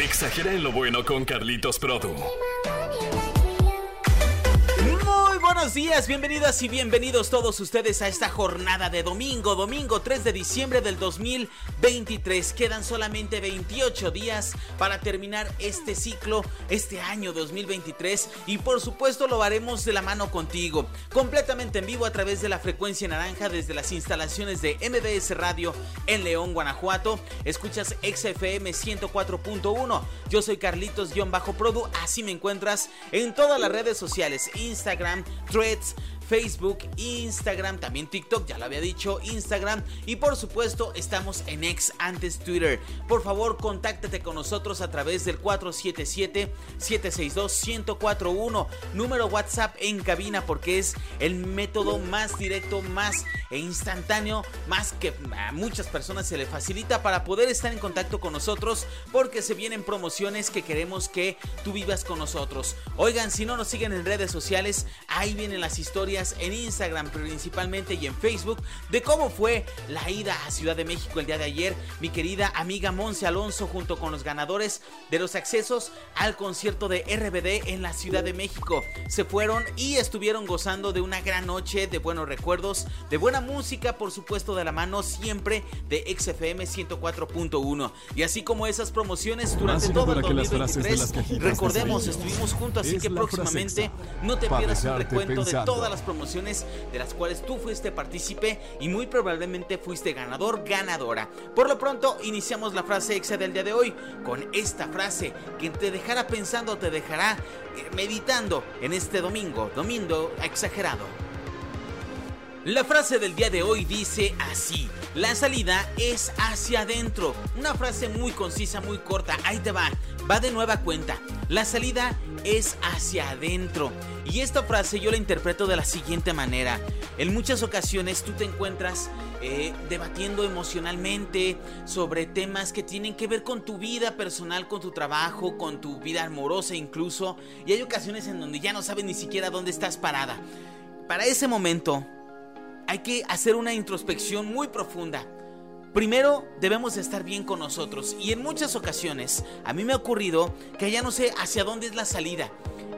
Exagera en lo bueno con Carlitos Produ. Buenos días, bienvenidas y bienvenidos todos ustedes a esta jornada de domingo, domingo 3 de diciembre del 2023. Quedan solamente 28 días para terminar este ciclo, este año 2023 y por supuesto lo haremos de la mano contigo, completamente en vivo a través de la frecuencia naranja desde las instalaciones de MBS Radio en León, Guanajuato. Escuchas XFM 104.1. Yo soy Carlitos-Produ, así me encuentras en todas las redes sociales, Instagram, threats Facebook, Instagram, también TikTok, ya lo había dicho, Instagram y por supuesto estamos en X antes Twitter. Por favor, contáctate con nosotros a través del 477-762-1041, número WhatsApp en cabina porque es el método más directo, más e instantáneo, más que a muchas personas se le facilita para poder estar en contacto con nosotros porque se vienen promociones que queremos que tú vivas con nosotros. Oigan, si no nos siguen en redes sociales, ahí vienen las historias en Instagram principalmente y en Facebook de cómo fue la ida a Ciudad de México el día de ayer. Mi querida amiga Monse Alonso junto con los ganadores de los accesos al concierto de RBD en la Ciudad de México. Se fueron y estuvieron gozando de una gran noche, de buenos recuerdos, de buena música, por supuesto de la mano siempre de XFM 104.1. Y así como esas promociones durante todo el 2023, recordemos, estuvimos juntos, así que próximamente no te pierdas un recuento de todas las promociones de las cuales tú fuiste partícipe y muy probablemente fuiste ganador, ganadora. Por lo pronto, iniciamos la frase exa del día de hoy con esta frase que te dejará pensando, te dejará eh, meditando en este domingo, domingo exagerado. La frase del día de hoy dice así, la salida es hacia adentro. Una frase muy concisa, muy corta, ahí te va, va de nueva cuenta. La salida es hacia adentro. Y esta frase yo la interpreto de la siguiente manera. En muchas ocasiones tú te encuentras eh, debatiendo emocionalmente sobre temas que tienen que ver con tu vida personal, con tu trabajo, con tu vida amorosa incluso. Y hay ocasiones en donde ya no sabes ni siquiera dónde estás parada. Para ese momento hay que hacer una introspección muy profunda. Primero debemos estar bien con nosotros y en muchas ocasiones a mí me ha ocurrido que ya no sé hacia dónde es la salida.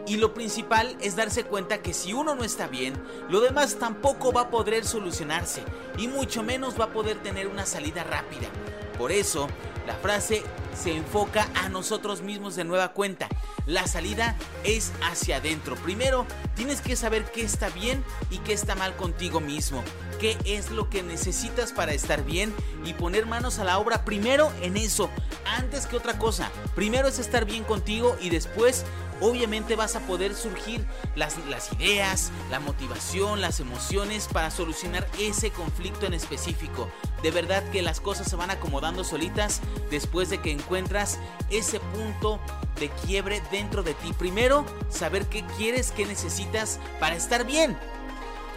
Y lo principal es darse cuenta que si uno no está bien, lo demás tampoco va a poder solucionarse y mucho menos va a poder tener una salida rápida. Por eso, la frase se enfoca a nosotros mismos de nueva cuenta. La salida es hacia adentro. Primero, tienes que saber qué está bien y qué está mal contigo mismo. Qué es lo que necesitas para estar bien y poner manos a la obra primero en eso, antes que otra cosa. Primero es estar bien contigo y después obviamente vas a poder surgir las, ideas, la motivación, las emociones para solucionar ese conflicto en específico. De verdad que las cosas se van acomodando solitas después de que encuentras ese punto de quiebre dentro de ti. Primero, saber qué quieres, qué necesitas para estar bien.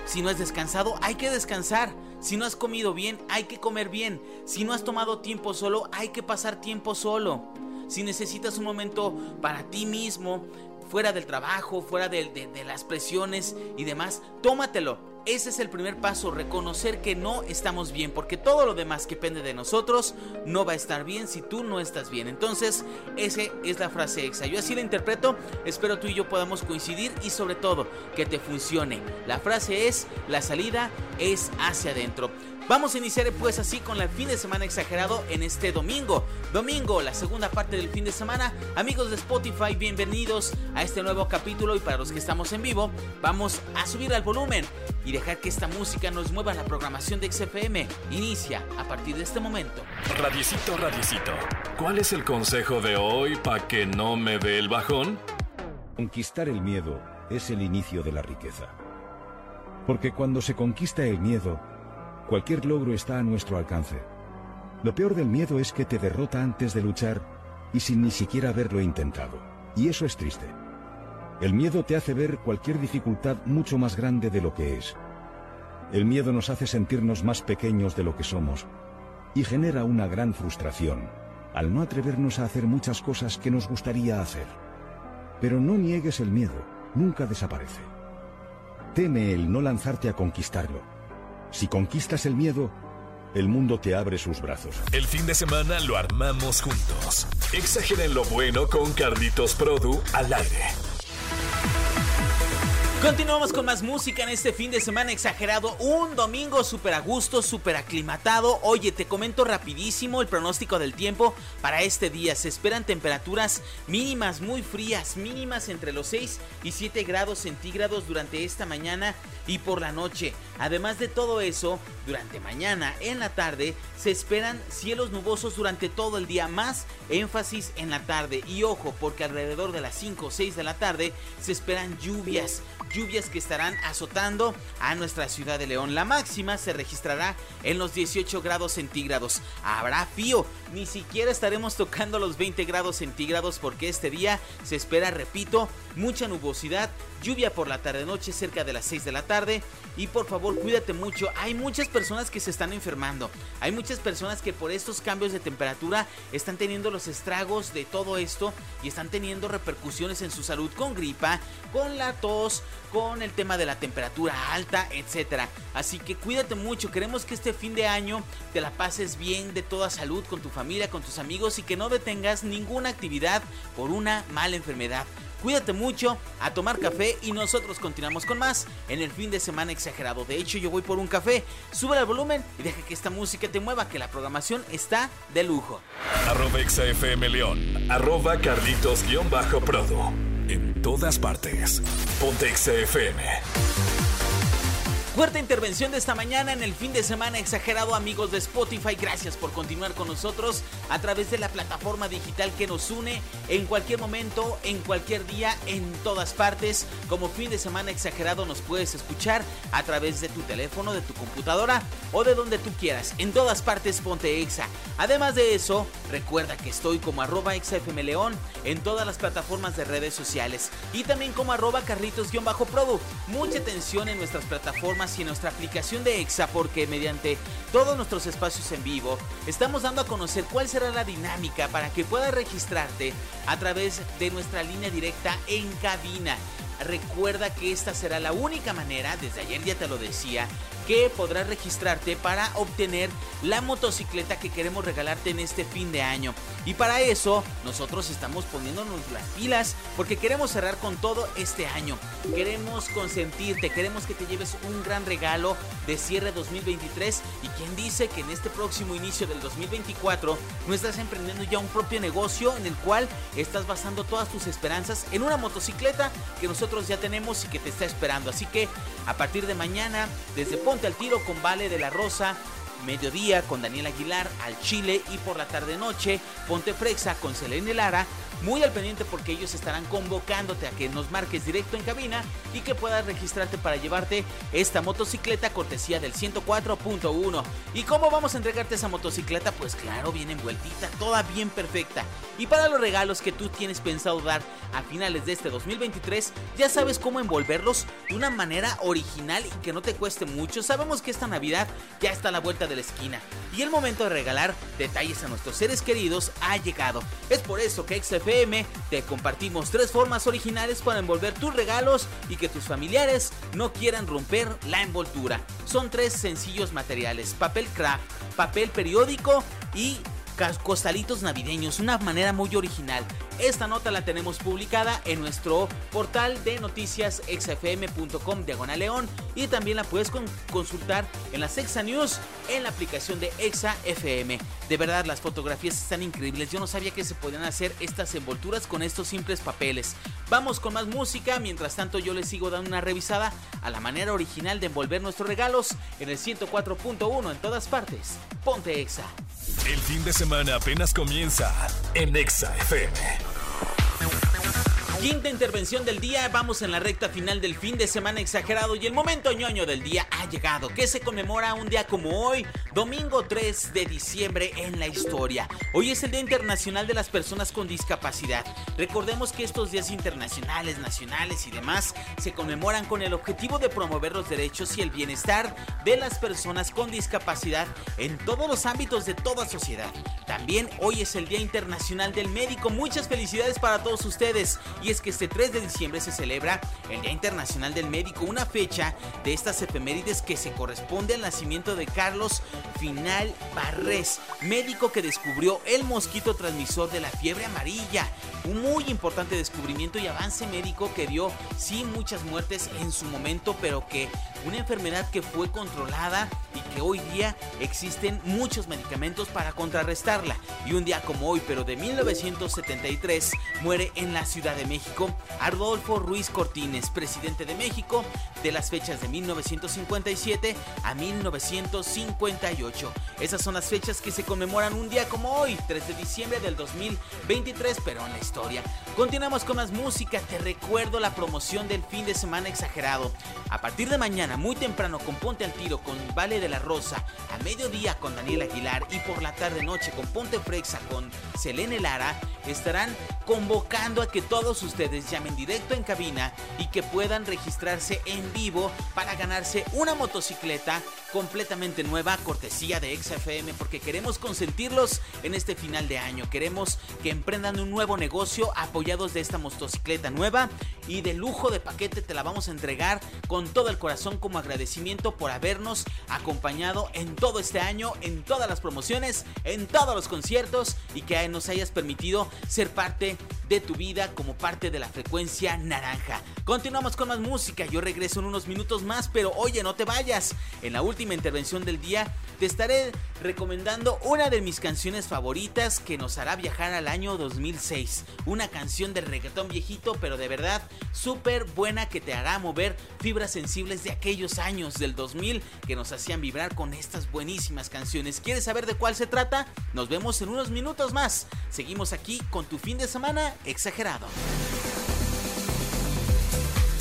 Si no has descansado, hay que descansar. Si no has comido bien, hay que comer bien. Si no has tomado tiempo solo, hay que pasar tiempo solo si necesitas un momento para ti mismo, fuera del trabajo, fuera de, las presiones y demás, tómatelo. Ese es el primer paso, reconocer que no estamos bien, porque todo lo demás que depende de nosotros no va a estar bien si tú no estás bien. Entonces, esa es la frase exa. Yo así la interpreto, espero tú y yo podamos coincidir y sobre todo que te funcione. La frase es, la salida es hacia adentro. Vamos a iniciar pues así con el fin de semana exagerado en este domingo. Domingo, la segunda parte del fin de semana. Amigos de Spotify, bienvenidos a este nuevo capítulo y para los que estamos en vivo, vamos a subir al volumen y dejar que esta música nos mueva la programación de XFM. Inicia a partir de este momento. Radiecito, radiecito. ¿Cuál es el consejo de hoy para que no me dé el bajón? Conquistar el miedo es el inicio de la riqueza. Porque cuando se conquista el miedo, Cualquier logro está a nuestro alcance. Lo peor del miedo es que te derrota antes de luchar y sin ni siquiera haberlo intentado. Y eso es triste. El miedo te hace ver cualquier dificultad mucho más grande de lo que es. El miedo nos hace sentirnos más pequeños de lo que somos y genera una gran frustración al no atrevernos a hacer muchas cosas que nos gustaría hacer. Pero no niegues el miedo, nunca desaparece. Teme el no lanzarte a conquistarlo si conquistas el miedo, el mundo te abre sus brazos. El fin de semana lo armamos juntos. Exageren lo bueno con Carlitos Produ al aire. Continuamos con más música en este fin de semana exagerado. Un domingo súper a gusto, súper aclimatado. Oye, te comento rapidísimo el pronóstico del tiempo para este día. Se esperan temperaturas mínimas muy frías, mínimas entre los 6 y 7 grados centígrados durante esta mañana y por la noche. Además de todo eso, durante mañana en la tarde se esperan cielos nubosos durante todo el día, más énfasis en la tarde. Y ojo, porque alrededor de las 5 o 6 de la tarde se esperan lluvias lluvias que estarán azotando a nuestra ciudad de León. La máxima se registrará en los 18 grados centígrados. Habrá frío, ni siquiera estaremos tocando los 20 grados centígrados porque este día se espera, repito, mucha nubosidad, lluvia por la tarde-noche cerca de las 6 de la tarde. Y por favor, cuídate mucho. Hay muchas personas que se están enfermando. Hay muchas personas que por estos cambios de temperatura están teniendo los estragos de todo esto y están teniendo repercusiones en su salud con gripa, con la tos, con el tema de la temperatura alta, etcétera. Así que cuídate mucho. Queremos que este fin de año te la pases bien de toda salud con tu familia, con tus amigos y que no detengas ninguna actividad por una mala enfermedad. Cuídate mucho, a tomar café y nosotros continuamos con más en el fin de semana exagerado. De hecho, yo voy por un café, sube el volumen y deja que esta música te mueva, que la programación está de lujo. Arroba XFM León, arroba Carlitos-Prodo en todas partes. Ponte XFM. Fuerte intervención de esta mañana en el fin de semana exagerado amigos de Spotify. Gracias por continuar con nosotros a través de la plataforma digital que nos une en cualquier momento, en cualquier día, en todas partes. Como fin de semana exagerado nos puedes escuchar a través de tu teléfono, de tu computadora o de donde tú quieras. En todas partes ponte exa. Además de eso, recuerda que estoy como arroba León en todas las plataformas de redes sociales y también como arroba carlitos-produ. Mucha atención en nuestras plataformas y en nuestra aplicación de EXA porque mediante todos nuestros espacios en vivo estamos dando a conocer cuál será la dinámica para que puedas registrarte a través de nuestra línea directa en cabina. Recuerda que esta será la única manera, desde ayer ya te lo decía, que podrás registrarte para obtener la motocicleta que queremos regalarte en este fin de año. Y para eso nosotros estamos poniéndonos las pilas porque queremos cerrar con todo este año. Queremos consentirte, queremos que te lleves un gran regalo de cierre 2023 y quien dice que en este próximo inicio del 2024 no estás emprendiendo ya un propio negocio en el cual estás basando todas tus esperanzas en una motocicleta que nosotros ya tenemos y que te está esperando. Así que a partir de mañana, desde Ponte al Tiro con Vale de la Rosa, mediodía con Daniel Aguilar al Chile y por la tarde noche Ponte Frexa con Selene Lara muy al pendiente porque ellos estarán convocándote a que nos marques directo en cabina y que puedas registrarte para llevarte esta motocicleta cortesía del 104.1. ¿Y cómo vamos a entregarte esa motocicleta? Pues claro, bien envueltita, toda bien perfecta. Y para los regalos que tú tienes pensado dar a finales de este 2023, ya sabes cómo envolverlos de una manera original y que no te cueste mucho. Sabemos que esta Navidad ya está a la vuelta de la esquina y el momento de regalar detalles a nuestros seres queridos ha llegado. Es por eso que XFM te compartimos tres formas originales para envolver tus regalos y que tus familiares no quieran romper la envoltura. Son tres sencillos materiales, papel craft, papel periódico y costalitos navideños, una manera muy original. Esta nota la tenemos publicada en nuestro portal de noticias xfm.com diagonal león y también la puedes consultar en la Exa News en la aplicación de Exa FM. De verdad, las fotografías están increíbles. Yo no sabía que se podían hacer estas envolturas con estos simples papeles. Vamos con más música. Mientras tanto, yo les sigo dando una revisada a la manera original de envolver nuestros regalos en el 104.1 en todas partes. Ponte Exa. El fin de semana apenas comienza en Exa FM. Quinta intervención del día, vamos en la recta final del fin de semana exagerado y el momento ñoño del día ha llegado, que se conmemora un día como hoy, domingo 3 de diciembre en la historia. Hoy es el Día Internacional de las Personas con Discapacidad. Recordemos que estos días internacionales, nacionales y demás se conmemoran con el objetivo de promover los derechos y el bienestar de las personas con discapacidad en todos los ámbitos de toda sociedad. También hoy es el Día Internacional del Médico. Muchas felicidades para todos ustedes. Y es que este 3 de diciembre se celebra el Día Internacional del Médico, una fecha de estas efemérides que se corresponde al nacimiento de Carlos Final Barrés, médico que descubrió el mosquito transmisor de la fiebre amarilla. Un muy importante descubrimiento y avance médico que dio sí muchas muertes en su momento, pero que una enfermedad que fue controlada y hoy día existen muchos medicamentos para contrarrestarla. Y un día como hoy, pero de 1973, muere en la Ciudad de México Adolfo Ruiz Cortines, presidente de México, de las fechas de 1957 a 1958. Esas son las fechas que se conmemoran un día como hoy, 3 de diciembre del 2023, pero en la historia. Continuamos con más música, te recuerdo la promoción del fin de semana exagerado. A partir de mañana, muy temprano, con Ponte al Tiro, con Vale de la Rosa, a mediodía con Daniel Aguilar y por la tarde noche con Ponte Frexa, con Selene Lara, estarán convocando a que todos ustedes llamen directo en cabina y que puedan registrarse en vivo para ganarse una motocicleta completamente nueva, cortesía de XFM, porque queremos consentirlos en este final de año. Queremos que emprendan un nuevo negocio apoyados de esta motocicleta nueva y de lujo de paquete te la vamos a entregar con todo el corazón como agradecimiento por habernos acompañado en todo este año, en todas las promociones, en todos los conciertos y que nos hayas permitido ser parte de tu vida como parte de la frecuencia naranja. Continuamos con más música, yo regreso en unos minutos más, pero oye, no te vayas. En la última intervención del día te estaré recomendando una de mis canciones favoritas que nos hará viajar al año 2006. Una canción de reggaetón viejito, pero de verdad súper buena que te hará mover fibras sensibles de aquellos años del 2000 que nos hacían vibrar con estas buenísimas canciones. ¿Quieres saber de cuál se trata? Nos vemos en unos minutos más. Seguimos aquí con tu fin de semana exagerado.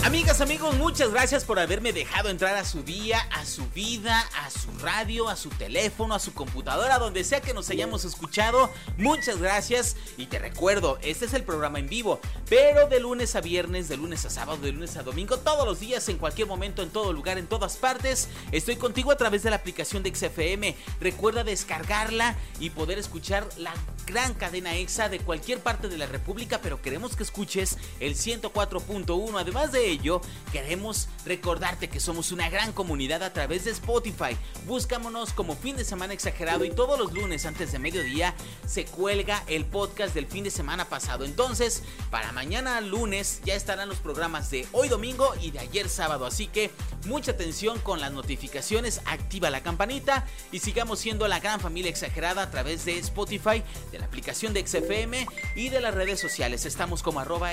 Amigas, amigos, muchas gracias por haberme dejado entrar a su día, a su vida, a su radio, a su teléfono, a su computadora, donde sea que nos hayamos escuchado. Muchas gracias y te recuerdo, este es el programa en vivo, pero de lunes a viernes, de lunes a sábado, de lunes a domingo, todos los días, en cualquier momento, en todo lugar, en todas partes. Estoy contigo a través de la aplicación de XFM. Recuerda descargarla y poder escuchar la gran cadena EXA de cualquier parte de la República, pero queremos que escuches el 104.1. Además de ello, queremos recordarte que somos una gran comunidad a través de Spotify. Búscamonos como fin de semana exagerado y todos los lunes antes de mediodía se cuelga el podcast del fin de semana pasado. Entonces, para mañana lunes ya estarán los programas de hoy domingo y de ayer sábado. Así que mucha atención con las notificaciones, activa la campanita y sigamos siendo la gran familia exagerada a través de Spotify de la aplicación de XFM y de las redes sociales. Estamos como arroba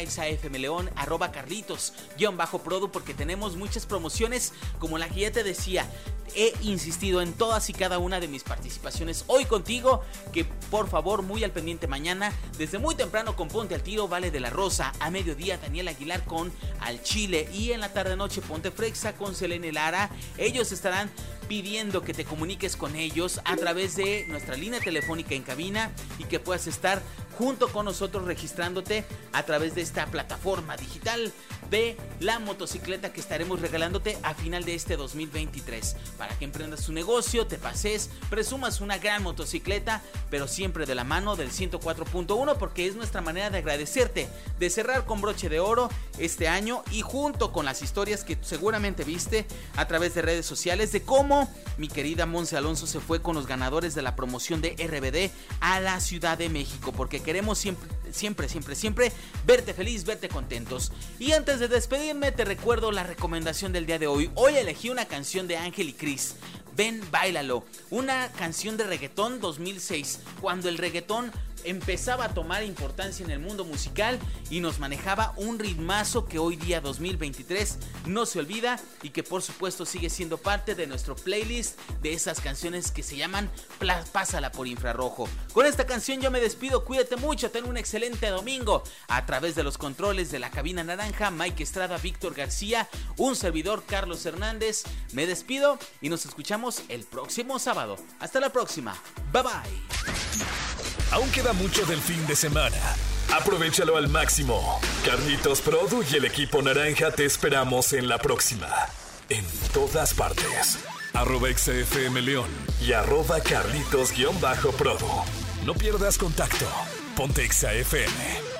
León, arroba carlitos, produ porque tenemos muchas promociones como la que ya te decía. He insistido en todas y cada una de mis participaciones hoy contigo, que por favor muy al pendiente mañana, desde muy temprano con Ponte al Tiro, Vale de la Rosa, a mediodía Daniel Aguilar con Al Chile y en la tarde noche Ponte Frexa con Selene Lara. Ellos estarán pidiendo que te comuniques con ellos a través de nuestra línea telefónica en cabina y que puedas estar junto con nosotros registrándote a través de esta plataforma digital de la motocicleta que estaremos regalándote a final de este 2023 para que emprendas tu negocio, te pases, presumas una gran motocicleta, pero siempre de la mano del 104.1 porque es nuestra manera de agradecerte, de cerrar con broche de oro este año y junto con las historias que seguramente viste a través de redes sociales de cómo mi querida Monse Alonso se fue con los ganadores de la promoción de RBD a la Ciudad de México porque queremos siempre, siempre, siempre, siempre verte feliz, verte contentos. Y antes de despedirme, te recuerdo la recomendación del día de hoy. Hoy elegí una canción de Ángel y Cris. Ven, bailalo. Una canción de reggaetón 2006, cuando el reggaetón empezaba a tomar importancia en el mundo musical y nos manejaba un ritmazo que hoy día 2023 no se olvida y que por supuesto sigue siendo parte de nuestro playlist de esas canciones que se llaman Pásala por infrarrojo. Con esta canción yo me despido, cuídate mucho, ten un excelente domingo. A través de los controles de la cabina naranja, Mike Estrada, Víctor García, un servidor Carlos Hernández, me despido y nos escuchamos el próximo sábado. Hasta la próxima, bye bye. Aún queda mucho del fin de semana. Aprovechalo al máximo. Carlitos Produ y el equipo naranja te esperamos en la próxima. En todas partes. Arroba XFM León y arroba Carlitos-Produ. No pierdas contacto. Ponte XFM.